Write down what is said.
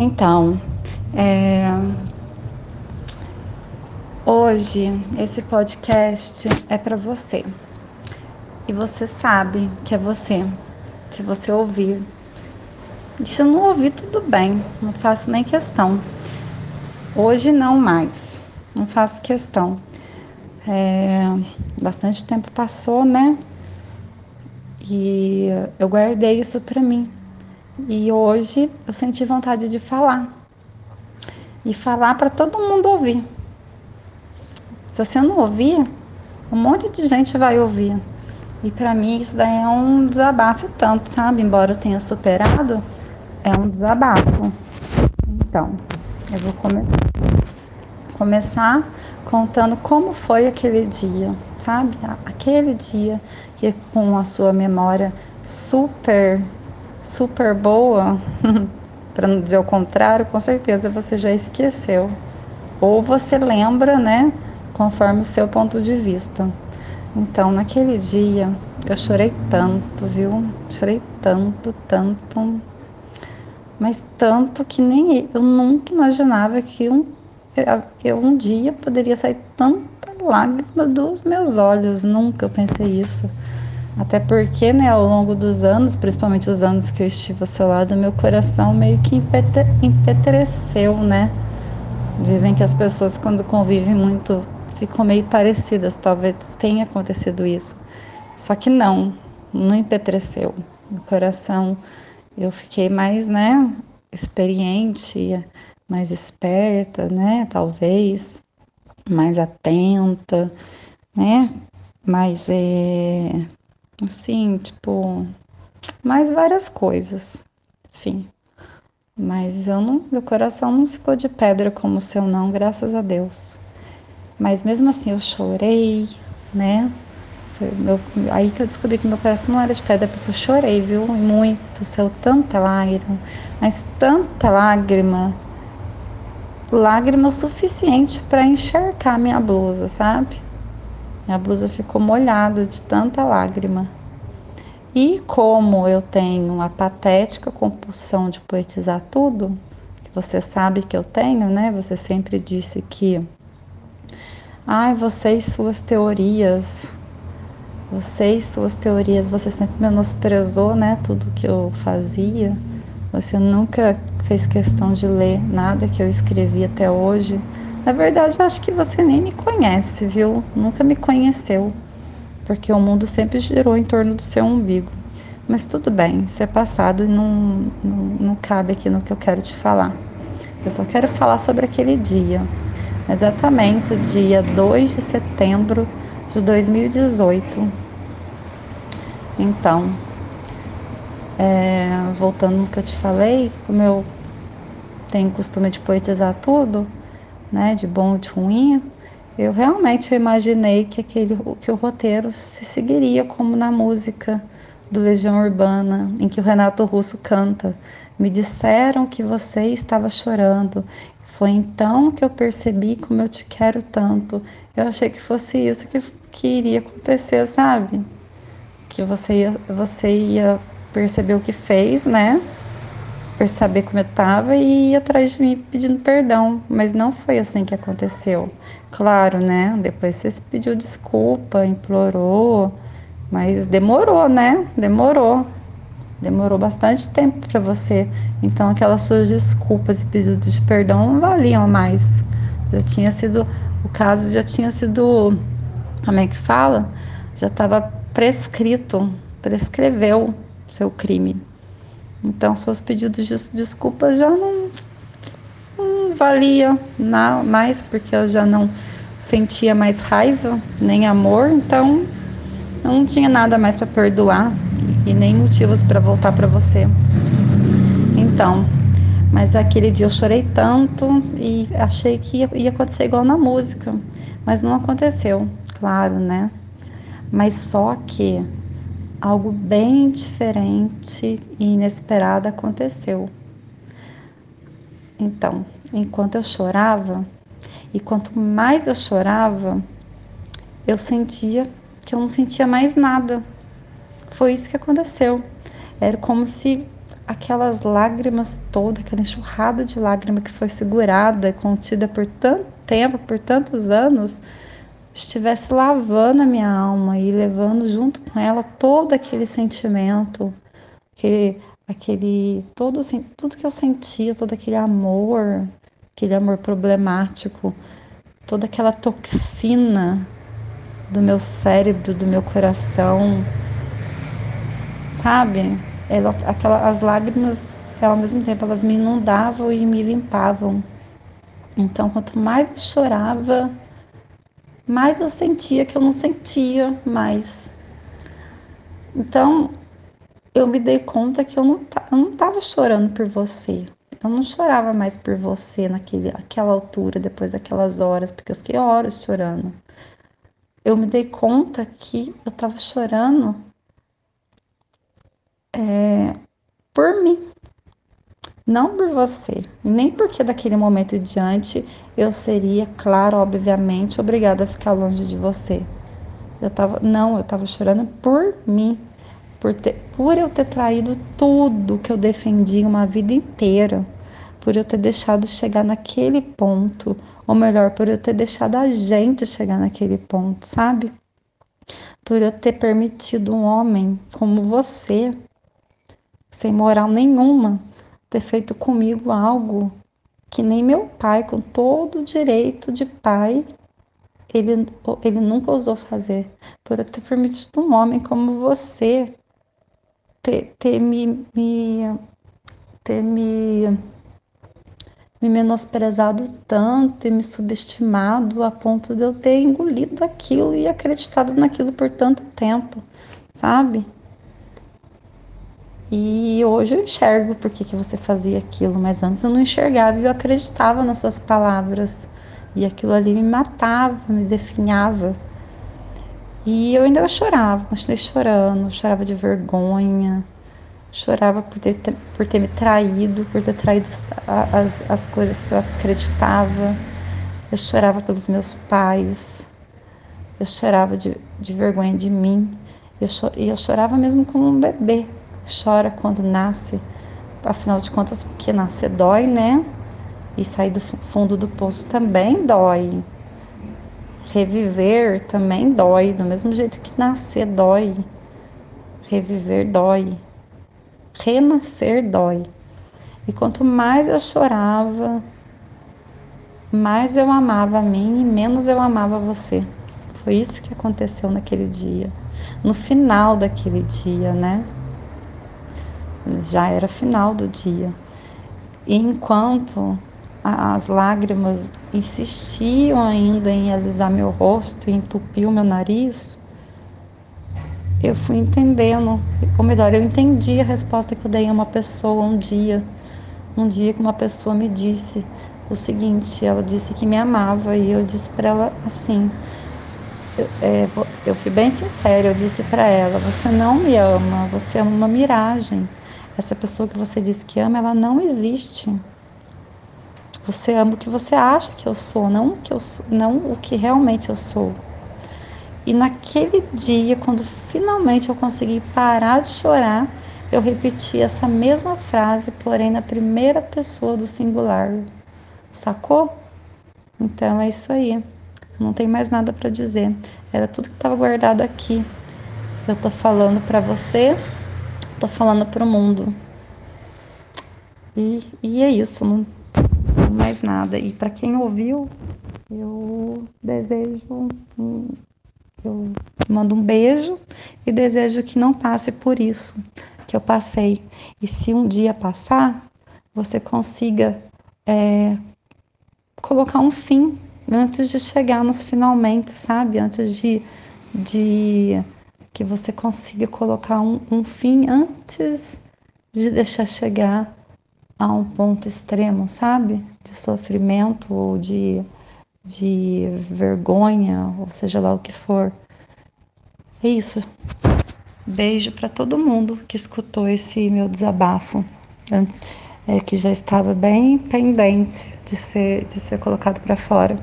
Então, é... hoje esse podcast é para você. E você sabe que é você, se você ouvir. E se eu não ouvir, tudo bem, não faço nem questão. Hoje não mais, não faço questão. É... Bastante tempo passou, né? E eu guardei isso para mim e hoje eu senti vontade de falar. E falar para todo mundo ouvir. Se você não ouvir, um monte de gente vai ouvir. E para mim isso daí é um desabafo tanto, sabe? Embora eu tenha superado, é um desabafo. Então, eu vou come começar contando como foi aquele dia, sabe? Aquele dia que com a sua memória super super boa, para não dizer o contrário, com certeza você já esqueceu. Ou você lembra, né, conforme o seu ponto de vista. Então, naquele dia, eu chorei tanto, viu? Chorei tanto, tanto. Mas tanto que nem eu nunca imaginava que um, que um dia poderia sair tanta lágrima dos meus olhos. Nunca eu pensei isso. Até porque, né, ao longo dos anos, principalmente os anos que eu estive ao seu lado, meu coração meio que empetreceu, né? Dizem que as pessoas, quando convivem muito, ficam meio parecidas. Talvez tenha acontecido isso. Só que não, não empetreceu. Meu coração, eu fiquei mais, né, experiente, mais esperta, né, talvez, mais atenta, né, mais é, Assim, tipo, mais várias coisas. Enfim. Mas eu não, meu coração não ficou de pedra como o seu não, graças a Deus. Mas mesmo assim eu chorei, né? Meu, aí que eu descobri que meu coração não era de pedra, porque eu chorei, viu? Muito, saiu tanta lágrima, mas tanta lágrima, lágrima o suficiente para encharcar minha blusa, sabe? Minha blusa ficou molhada de tanta lágrima. E como eu tenho uma patética compulsão de poetizar tudo, que você sabe que eu tenho, né? Você sempre disse que ai, você e suas teorias, você e suas teorias, você sempre menosprezou, né, tudo que eu fazia. Você nunca fez questão de ler nada que eu escrevi até hoje. Na verdade, eu acho que você nem me conhece, viu? Nunca me conheceu, porque o mundo sempre girou em torno do seu umbigo. Mas tudo bem, isso é passado e não, não, não cabe aqui no que eu quero te falar. Eu só quero falar sobre aquele dia, exatamente o dia 2 de setembro de 2018. Então, é, voltando no que eu te falei, como eu tenho costume de poetizar tudo, né, de bom e de ruim, eu realmente imaginei que aquele que o roteiro se seguiria como na música do Legião Urbana, em que o Renato Russo canta: "Me disseram que você estava chorando. Foi então que eu percebi como eu te quero tanto. Eu achei que fosse isso que, que iria acontecer, sabe? Que você ia, você ia perceber o que fez, né? Perceber como eu estava e ir atrás de mim pedindo perdão, mas não foi assim que aconteceu. Claro, né? Depois você pediu desculpa, implorou, mas demorou, né? Demorou. Demorou bastante tempo para você. Então aquelas suas desculpas e pedidos de perdão não valiam mais. Já tinha sido o caso já tinha sido como é que fala? Já estava prescrito, prescreveu seu crime. Então, seus pedidos de desculpa já não, não não, mais, porque eu já não sentia mais raiva, nem amor, então não tinha nada mais para perdoar e nem motivos para voltar para você. Então, mas aquele dia eu chorei tanto e achei que ia, ia acontecer igual na música, mas não aconteceu, claro, né? Mas só que algo bem diferente e inesperado aconteceu. Então, enquanto eu chorava, e quanto mais eu chorava, eu sentia que eu não sentia mais nada. Foi isso que aconteceu. Era como se aquelas lágrimas todas, aquela enxurrada de lágrima que foi segurada, contida por tanto tempo, por tantos anos, estivesse lavando a minha alma e levando junto com ela todo aquele sentimento, aquele, aquele todo, tudo que eu sentia, todo aquele amor, aquele amor problemático, toda aquela toxina do meu cérebro, do meu coração, sabe? Ela, aquela, as lágrimas, ao mesmo tempo, elas me inundavam e me limpavam. Então, quanto mais eu chorava, mais eu sentia que eu não sentia mais. Então, eu me dei conta que eu não, eu não estava chorando por você. Eu não chorava mais por você naquele, naquela altura, depois daquelas horas, porque eu fiquei horas chorando. Eu me dei conta que eu estava chorando é, por mim, não por você, nem porque daquele momento em diante eu seria, claro, obviamente, obrigada a ficar longe de você. Eu tava, não, eu estava chorando por mim, por, ter, por eu ter traído tudo que eu defendi uma vida inteira, por eu ter deixado chegar naquele ponto, ou melhor, por eu ter deixado a gente chegar naquele ponto, sabe? Por eu ter permitido um homem como você sem moral nenhuma, ter feito comigo algo que nem meu pai, com todo o direito de pai, ele, ele nunca ousou fazer. Por ter permitido um homem como você ter, ter me, me, ter me, me menosprezado tanto e me subestimado a ponto de eu ter engolido aquilo e acreditado naquilo por tanto tempo, sabe? E hoje eu enxergo por que, que você fazia aquilo, mas antes eu não enxergava e eu acreditava nas suas palavras. E aquilo ali me matava, me definhava. E eu ainda chorava, continuei chorando, chorava de vergonha, chorava por ter, por ter me traído, por ter traído as, as coisas que eu acreditava. Eu chorava pelos meus pais, eu chorava de, de vergonha de mim, eu, e eu chorava mesmo como um bebê, chora quando nasce, afinal de contas, porque nascer dói, né? E sair do fundo do poço também dói. Reviver também dói, do mesmo jeito que nascer dói. Reviver dói. Renascer dói. E quanto mais eu chorava, mais eu amava a mim e menos eu amava você. Foi isso que aconteceu naquele dia. No final daquele dia, né? Já era final do dia. E enquanto as lágrimas insistiam ainda em alisar meu rosto e entupir o meu nariz, eu fui entendendo, ou melhor, eu entendi a resposta que eu dei a uma pessoa um dia. Um dia que uma pessoa me disse o seguinte, ela disse que me amava e eu disse para ela assim, eu, é, eu fui bem sincera, eu disse para ela, você não me ama, você é uma miragem. Essa pessoa que você diz que ama, ela não existe. Você ama o que você acha que eu sou, não o que, eu sou, não o que realmente eu sou. E naquele dia, quando finalmente eu consegui parar de chorar, eu repeti essa mesma frase, porém na primeira pessoa do singular. Sacou? Então é isso aí. Não tem mais nada para dizer. Era tudo que estava guardado aqui. Eu tô falando para você tô falando pro mundo. E, e é isso, não, não mais nada. E para quem ouviu, eu desejo, eu mando um beijo e desejo que não passe por isso que eu passei. E se um dia passar, você consiga é, colocar um fim antes de chegar nos finalmente, sabe? Antes de, de que você consiga colocar um, um fim antes de deixar chegar a um ponto extremo, sabe? De sofrimento ou de, de vergonha, ou seja lá o que for. É isso. Beijo para todo mundo que escutou esse meu desabafo, é, que já estava bem pendente de ser, de ser colocado para fora.